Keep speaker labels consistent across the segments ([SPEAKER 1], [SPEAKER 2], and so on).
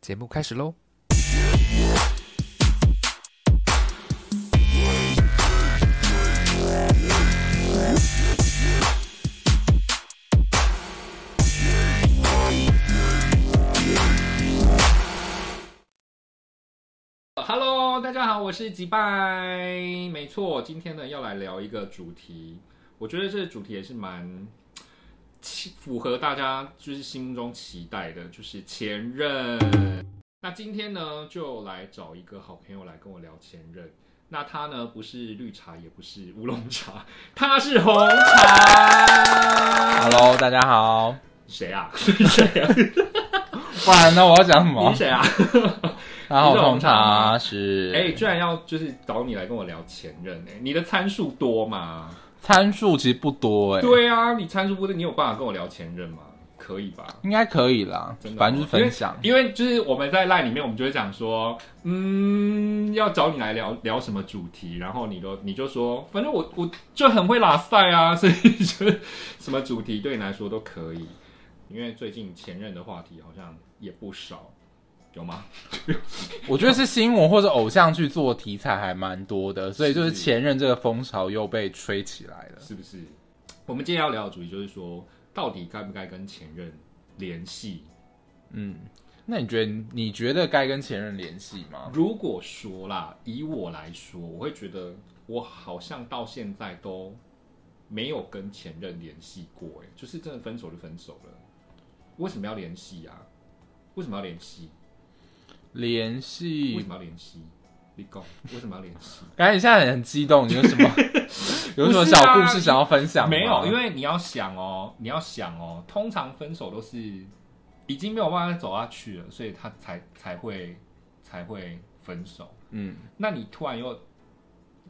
[SPEAKER 1] 节目开始喽！Hello，大家好，我是吉拜。没错，今天呢要来聊一个主题，我觉得这个主题也是蛮符合大家就是心中期待的，就是前任。那今天呢就来找一个好朋友来跟我聊前任。那他呢不是绿茶，也不是乌龙茶，他是红茶。
[SPEAKER 2] Hello，大家好。
[SPEAKER 1] 谁啊？谁啊？
[SPEAKER 2] 不然呢？我要讲什么
[SPEAKER 1] 你？谁啊？
[SPEAKER 2] 大家好，
[SPEAKER 1] 红茶
[SPEAKER 2] 是
[SPEAKER 1] 哎、居然要就是找你来跟我聊前任哎、你的参数多吗？
[SPEAKER 2] 参数其实不多哎，，
[SPEAKER 1] 对啊，你参数不多，你有办法跟我聊前任吗？可以吧？
[SPEAKER 2] 应该可以啦
[SPEAKER 1] 真的哦，
[SPEAKER 2] 反正就是分享。
[SPEAKER 1] 因为就是我们在 line 里面，我们就会讲说，嗯，要找你来聊聊什么主题，然后你都你就说，反正我我就很会拉塞啊，所以就什么主题对你来说都可以。因为最近前任的话题好像也不少，有吗？
[SPEAKER 2] 我觉得是新闻或者偶像剧做题材还蛮多的，所以就是
[SPEAKER 1] 是
[SPEAKER 2] 前任这个风潮又被吹起来了。
[SPEAKER 1] 是不是？我们今天要聊的主题就是说，到底该不该跟前任联系？
[SPEAKER 2] 嗯，那你觉得你觉得该跟前任联系吗？
[SPEAKER 1] 如果说啦，以我来说，我会觉得我好像到现在都没有跟前任联系过，哎，就是真的分手就分手了，为什么要联系啊？为什么要联系？
[SPEAKER 2] 联系
[SPEAKER 1] 为
[SPEAKER 2] 系
[SPEAKER 1] 什，么要联系？你讲为什么要联系？
[SPEAKER 2] 感觉你现在很激动，你有什么 有什么小故事想要分享吗？
[SPEAKER 1] 没有，因为你要想哦，你要想哦，通常分手都是已经没有办法再走下去了，所以他才才会才会分手。
[SPEAKER 2] 嗯，
[SPEAKER 1] 那你突然又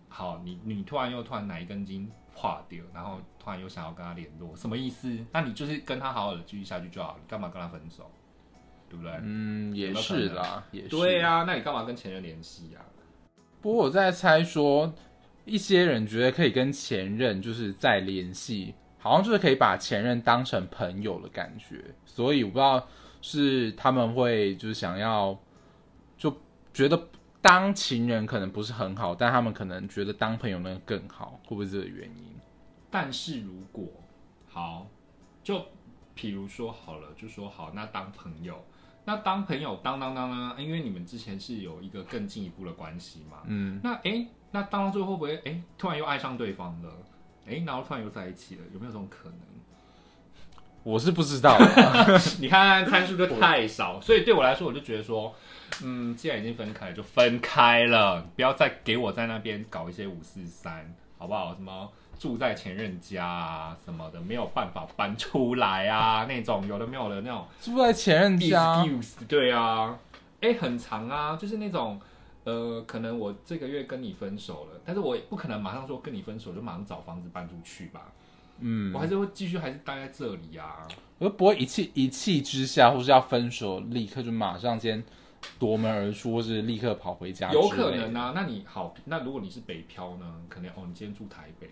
[SPEAKER 1] 好，你你突然又突然哪一根筋垮掉，然后突然又想要跟他联络，什么意思？那你就是跟他好好的继续下去就好，你干嘛跟他分手？对不对？
[SPEAKER 2] 嗯，也是啦，也是。
[SPEAKER 1] 对啊，那你干嘛跟前任联系啊？
[SPEAKER 2] 不过我在猜说，一些人觉得可以跟前任就是再联系，好像就是可以把前任当成朋友的感觉，所以我不知道是他们会就是想要就觉得当情人可能不是很好，但他们可能觉得当朋友那个更好，会不会是这个原因？
[SPEAKER 1] 但是如果好，就比如说好了，就说好，那当朋友，那当朋友当当当当，因为你们之前是有一个更进一步的关系嘛，
[SPEAKER 2] 嗯，
[SPEAKER 1] 那诶，那当到最后会不会诶，突然又爱上对方了？诶，然后突然又在一起了，有没有这种可能？
[SPEAKER 2] 我是不知道，
[SPEAKER 1] 你看参数就太少，所以对我来说，我就觉得说，嗯，既然已经分开了，就分开了，不要再给我在那边搞一些五四三，好不好？什么住在前任家啊什么的，没有办法搬出来啊，那种有的没有的那种
[SPEAKER 2] 住在前任家
[SPEAKER 1] ，excuse，对啊，哎，很长啊，就是那种。呃，可能我这个月跟你分手了，但是我也不可能马上说跟你分手就马上找房子搬出去吧，
[SPEAKER 2] 嗯
[SPEAKER 1] 我，还是会继续还是待在这里啊。
[SPEAKER 2] 我就不会一气一气之下，或是要分手，立刻就马上先夺门而出，或是立刻跑回家
[SPEAKER 1] 有可能啊。那你好，那如果你是北漂呢？可能哦，你今天住台北，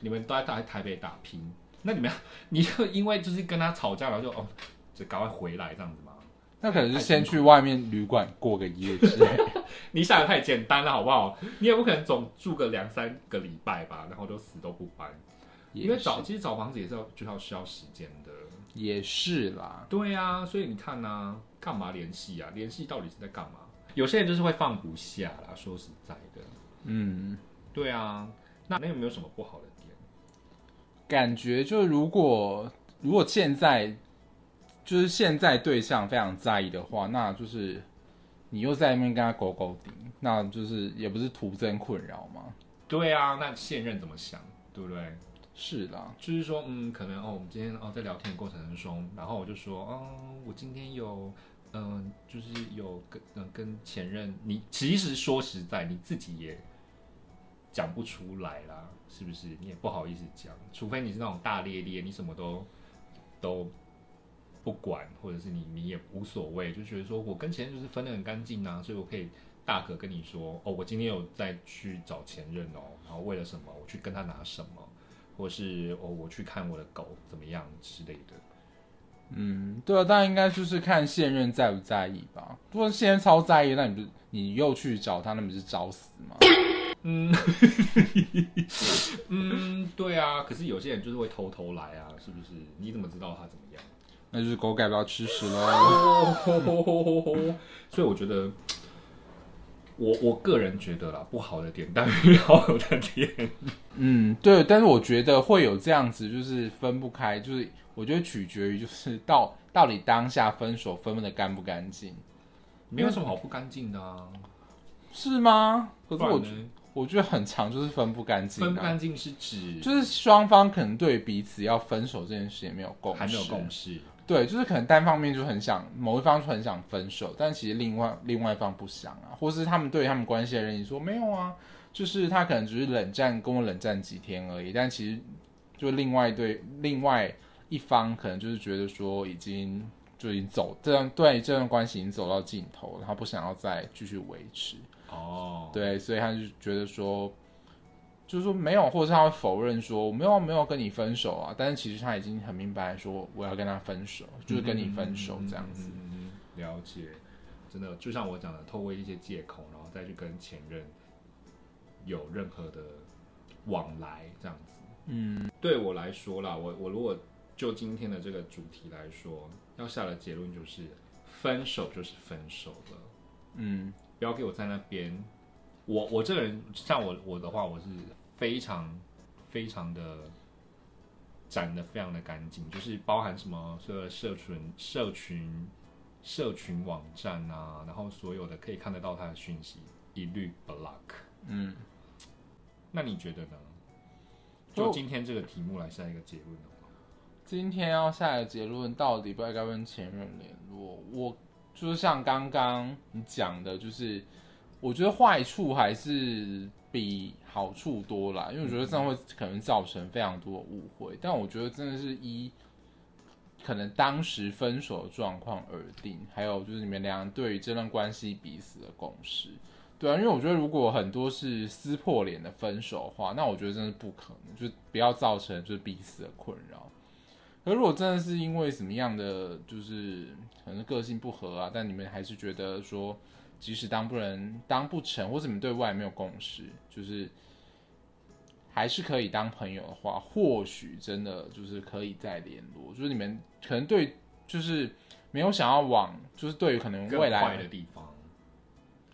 [SPEAKER 1] 你们都在台台北打拼，那你们 你就因为就是跟他吵架，然后就哦，就赶快回来这样子吗？
[SPEAKER 2] 那可能是先去外面旅馆过个夜之类。
[SPEAKER 1] 你想的太简单了，好不好？你也不可能总住个两三个礼拜吧，然后就死都不搬，因为找其实找房子也是要就要需要时间的。
[SPEAKER 2] 也是啦，
[SPEAKER 1] 对啊，所以你看呢、干嘛联系啊？联系到底是在干嘛？有些人就是会放不下啦，说实在的。
[SPEAKER 2] 嗯，
[SPEAKER 1] 对啊，那那有没有什么不好的点？
[SPEAKER 2] 感觉就如果如果现在就是现在对象非常在意的话，那就是你又在那边跟他勾勾顶，那就是也不是徒增困扰吗？
[SPEAKER 1] 对啊，那现任怎么想？对不对？
[SPEAKER 2] 是啦，
[SPEAKER 1] 就是说，嗯，可能哦，我们今天哦在聊天的过程中，然后我就说，嗯，我今天有，嗯、就是有跟嗯、跟前任，你其实说实在，你自己也讲不出来啦，是不是？你也不好意思讲，除非你是那种大咧咧，你什么都都不管，或者是你你也无所谓，就觉得说我跟前任就是分得很干净啊，所以我可以大可跟你说，哦，我今天有再去找前任哦，然后为了什么，我去跟他拿什么。或是哦，我去看我的狗怎么样之类的。
[SPEAKER 2] 嗯，对啊，但应该就是看现任在不在意吧。如果现任超在意，那你不你又去找他，那不是找死吗？
[SPEAKER 1] 嗯，嗯，对啊。可是有些人就是会偷偷来啊，是不是？你怎么知道他怎么样？
[SPEAKER 2] 那就是狗改不了吃屎喽。
[SPEAKER 1] 所以我觉得，我我个人觉得啦，不好的点大于好的点。
[SPEAKER 2] 嗯，对。但是我觉得会有这样子，就是分不开，就是我觉得取决于就是到到底当下分手分的干不干净，
[SPEAKER 1] 没有什么好不干净的啊，
[SPEAKER 2] 是吗？我觉得很长，就是分不干净、啊，
[SPEAKER 1] 分不干净是指
[SPEAKER 2] 就是双方可能对彼此要分手这件事也没有共识，
[SPEAKER 1] 还没有共识。
[SPEAKER 2] 对，就是可能单方面就很想某一方就很想分手，但其实另外另外一方不想啊，或是他们对他们关系的人也说没有啊，就是他可能只是冷战跟我冷战几天而已，但其实就另外对另外一方可能就是觉得说已经就已经走这段对这段关系已经走到尽头了，他不想要再继续维持，
[SPEAKER 1] 哦，
[SPEAKER 2] 对，所以他就觉得说。就是说没有，或者是他会否认说我没有没有跟你分手啊，但是其实他已经很明白说我要跟他分手，就是跟你分手这样子。
[SPEAKER 1] 嗯嗯嗯嗯了解，真的就像我讲的，透过一些借口，然后再去跟前任有任何的往来，这样子。
[SPEAKER 2] 嗯
[SPEAKER 1] 对我来说啦，我我如果就今天的这个主题来说，要下的结论就是，分手就是分手了，
[SPEAKER 2] 嗯
[SPEAKER 1] 不要给我在那边。我我这个人，像我我的话，我是非常非常的斩的非常的干净，就是包含什么所有的社群社群社群网站啊，然后所有的可以看得到他的讯息，一律 block。
[SPEAKER 2] 嗯，
[SPEAKER 1] 那你觉得呢？
[SPEAKER 2] 就
[SPEAKER 1] 就今天这个题目来下一个结论的话，
[SPEAKER 2] 今天要下的结论到底不该跟前任联络，我就是像刚刚你讲的，就是我觉得坏处还是比好处多啦，因为我觉得这样会可能造成非常多的误会，但我觉得真的是一可能当时分手的状况而定，还有就是你们俩人对于这段关系彼此的共识。对啊，因为我觉得如果很多是撕破脸的分手的话，那我觉得真的不可能，就不要造成就是彼此的困扰。可如果真的是因为什么样的，就是可能个性不合啊，但你们还是觉得说，即使当不能当不成，或者你们对外没有共识，就是还是可以当朋友的话，或许真的就是可以再联络。就是你们可能对就是没有想要往，就是对于可能未来
[SPEAKER 1] 的地方，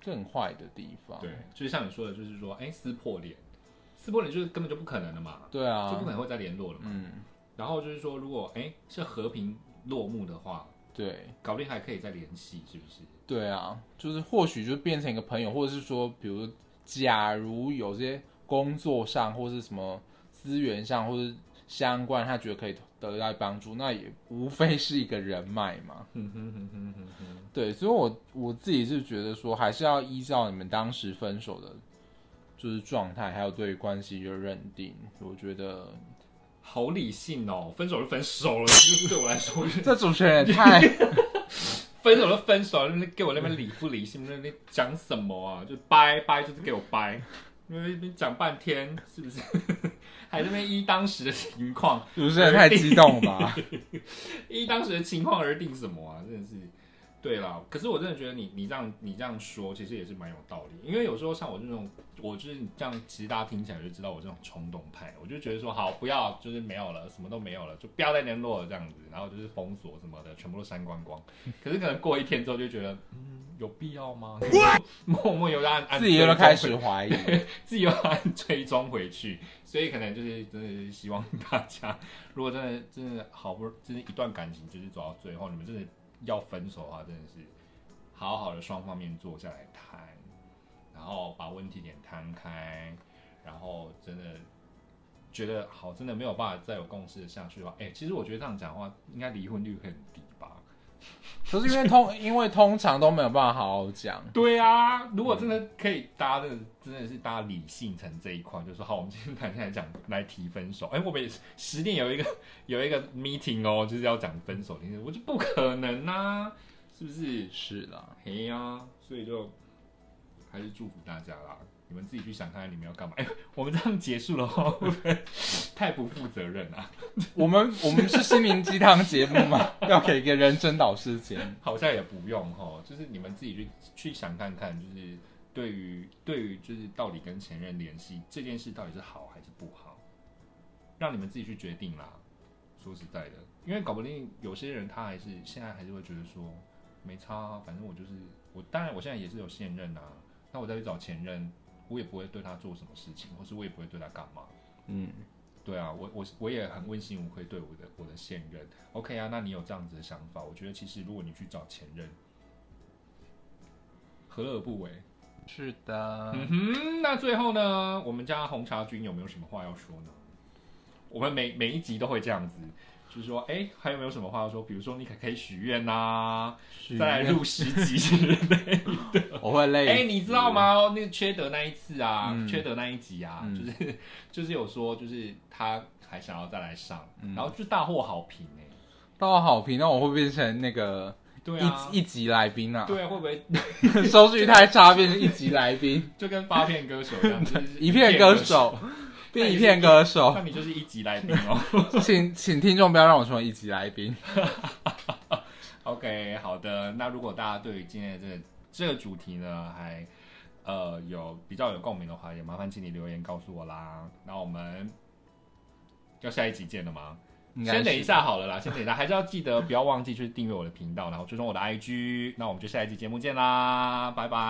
[SPEAKER 2] 更坏的地方，
[SPEAKER 1] 对，就是像你说的，就是说，哎、撕破脸，撕破脸就是根本就不可能的嘛，
[SPEAKER 2] 对啊，
[SPEAKER 1] 就不可能会再联络了嘛。
[SPEAKER 2] 嗯，
[SPEAKER 1] 然后就是说，如果哎、是和平落幕的话，
[SPEAKER 2] 对
[SPEAKER 1] 搞不定还可以再联系，是不是？
[SPEAKER 2] 对啊，就是或许就变成一个朋友，或者是说，比如假如有些工作上或是什么资源上或是相关，他觉得可以得到帮助，那也无非是一个人脉嘛。对，所以我我自己是觉得说，还是要依照你们当时分手的，就是状态，还有对于关系的认定，我觉得
[SPEAKER 1] 好理性哦，分手就分手了，就是对我来说，
[SPEAKER 2] 这主持人也太
[SPEAKER 1] 分手就分手，那给我那边理不理性，那边讲什么啊？就掰掰，就是给我掰，因为那边讲半天，是不是？还在那边依当时的情况，
[SPEAKER 2] 主持人太激动了吧？
[SPEAKER 1] 依当时的情况而定什么啊？真的是，对啦。可是我真的觉得你你这样你这样说，其实也是蛮有道理。因为有时候像我这种，我就是这样，其实大家听起来就知道我这种冲动派，我就觉得说好不要，就是没有了，什么都没有了，就不要再联络了这样子，然后就是封锁什么的，全部都删光光。可是可能过一天之后就觉得，嗯，有必要吗？默默有按按
[SPEAKER 2] 自己又开始怀疑。
[SPEAKER 1] 自己又按追踪回去，所以可能就是真的是希望大家，如果真的真的好不容易，真的一段感情就是走到最后，你们真的要分手的话，真的是好好的双方面坐下来谈，然后把问题点摊开，然后真的觉得好，真的没有办法再有共识的下去的话，哎、其实我觉得这样讲的话，应该离婚率会很低吧？
[SPEAKER 2] 可是因为通，因为通常都没有办法好好讲。
[SPEAKER 1] 对啊，如果真的可以，大家真的真的是大家理性成这一块，就说好，我们今天谈下来讲来提分手。哎、我们也十点有一个有一个 meeting 哦，就是要讲分手，我就不可能啊，是不是？
[SPEAKER 2] 是啦，
[SPEAKER 1] 嘿呀、所以就还是祝福大家啦，你们自己去想看看你们要干嘛。哎、我们这样结束了话，会不会太不负责任啊？
[SPEAKER 2] 我们我们是心灵鸡汤节目吗？要给一个人生导师节目。
[SPEAKER 1] 好像也不用哈，就是你们自己去去想看看，就是对于对于就是到底跟前任联系这件事到底是好还是不好，让你们自己去决定啦。说实在的，因为搞不定有些人他还是现在还是会觉得说没差、啊，反正我就是我，当然我现在也是有现任啊，那我再去找前任，我也不会对他做什么事情，或是我也不会对他干嘛。
[SPEAKER 2] 嗯，
[SPEAKER 1] 对啊，我我我也很问心无愧对我的我的现任。OK 啊，那你有这样子的想法，我觉得其实如果你去找前任，何乐而不为？
[SPEAKER 2] 是的。
[SPEAKER 1] 嗯哼，那最后呢，我们家红茶君有没有什么话要说呢？我们每每一集都会这样子，就是说，哎、还有没有什么话要说？比如说，你可可以许愿呐，再来
[SPEAKER 2] 愿
[SPEAKER 1] 录十集之类。
[SPEAKER 2] 我会累。
[SPEAKER 1] 哎、你知道？吗？那个缺德那一次啊，
[SPEAKER 2] 嗯
[SPEAKER 1] 缺德那一集啊，
[SPEAKER 2] 嗯
[SPEAKER 1] 就是 就是有说，就是他还想要再来上，
[SPEAKER 2] 嗯
[SPEAKER 1] 然后就大获好评哎、
[SPEAKER 2] 大获好评，那我会变成那个
[SPEAKER 1] 对啊，
[SPEAKER 2] 一一级来宾啊？
[SPEAKER 1] 对啊，会不会
[SPEAKER 2] 收视率太差，变成一级来宾，
[SPEAKER 1] 就跟发片歌手一样，就是
[SPEAKER 2] 一片歌手，变一片歌手
[SPEAKER 1] 那。你就是一级来宾哦。
[SPEAKER 2] 请请听众不要让我成为一级来宾。
[SPEAKER 1] OK，好的。那如果大家对于今天的这个这个主题呢，还呃有比较有共鸣的话，也麻烦请你留言告诉我啦。那我们要下一集见了吗？先等一下好了啦，先等一下，还是要记得不要忘记去订阅我的频道，然后追踪我的 IG。那我们就下一集节目见啦，拜拜。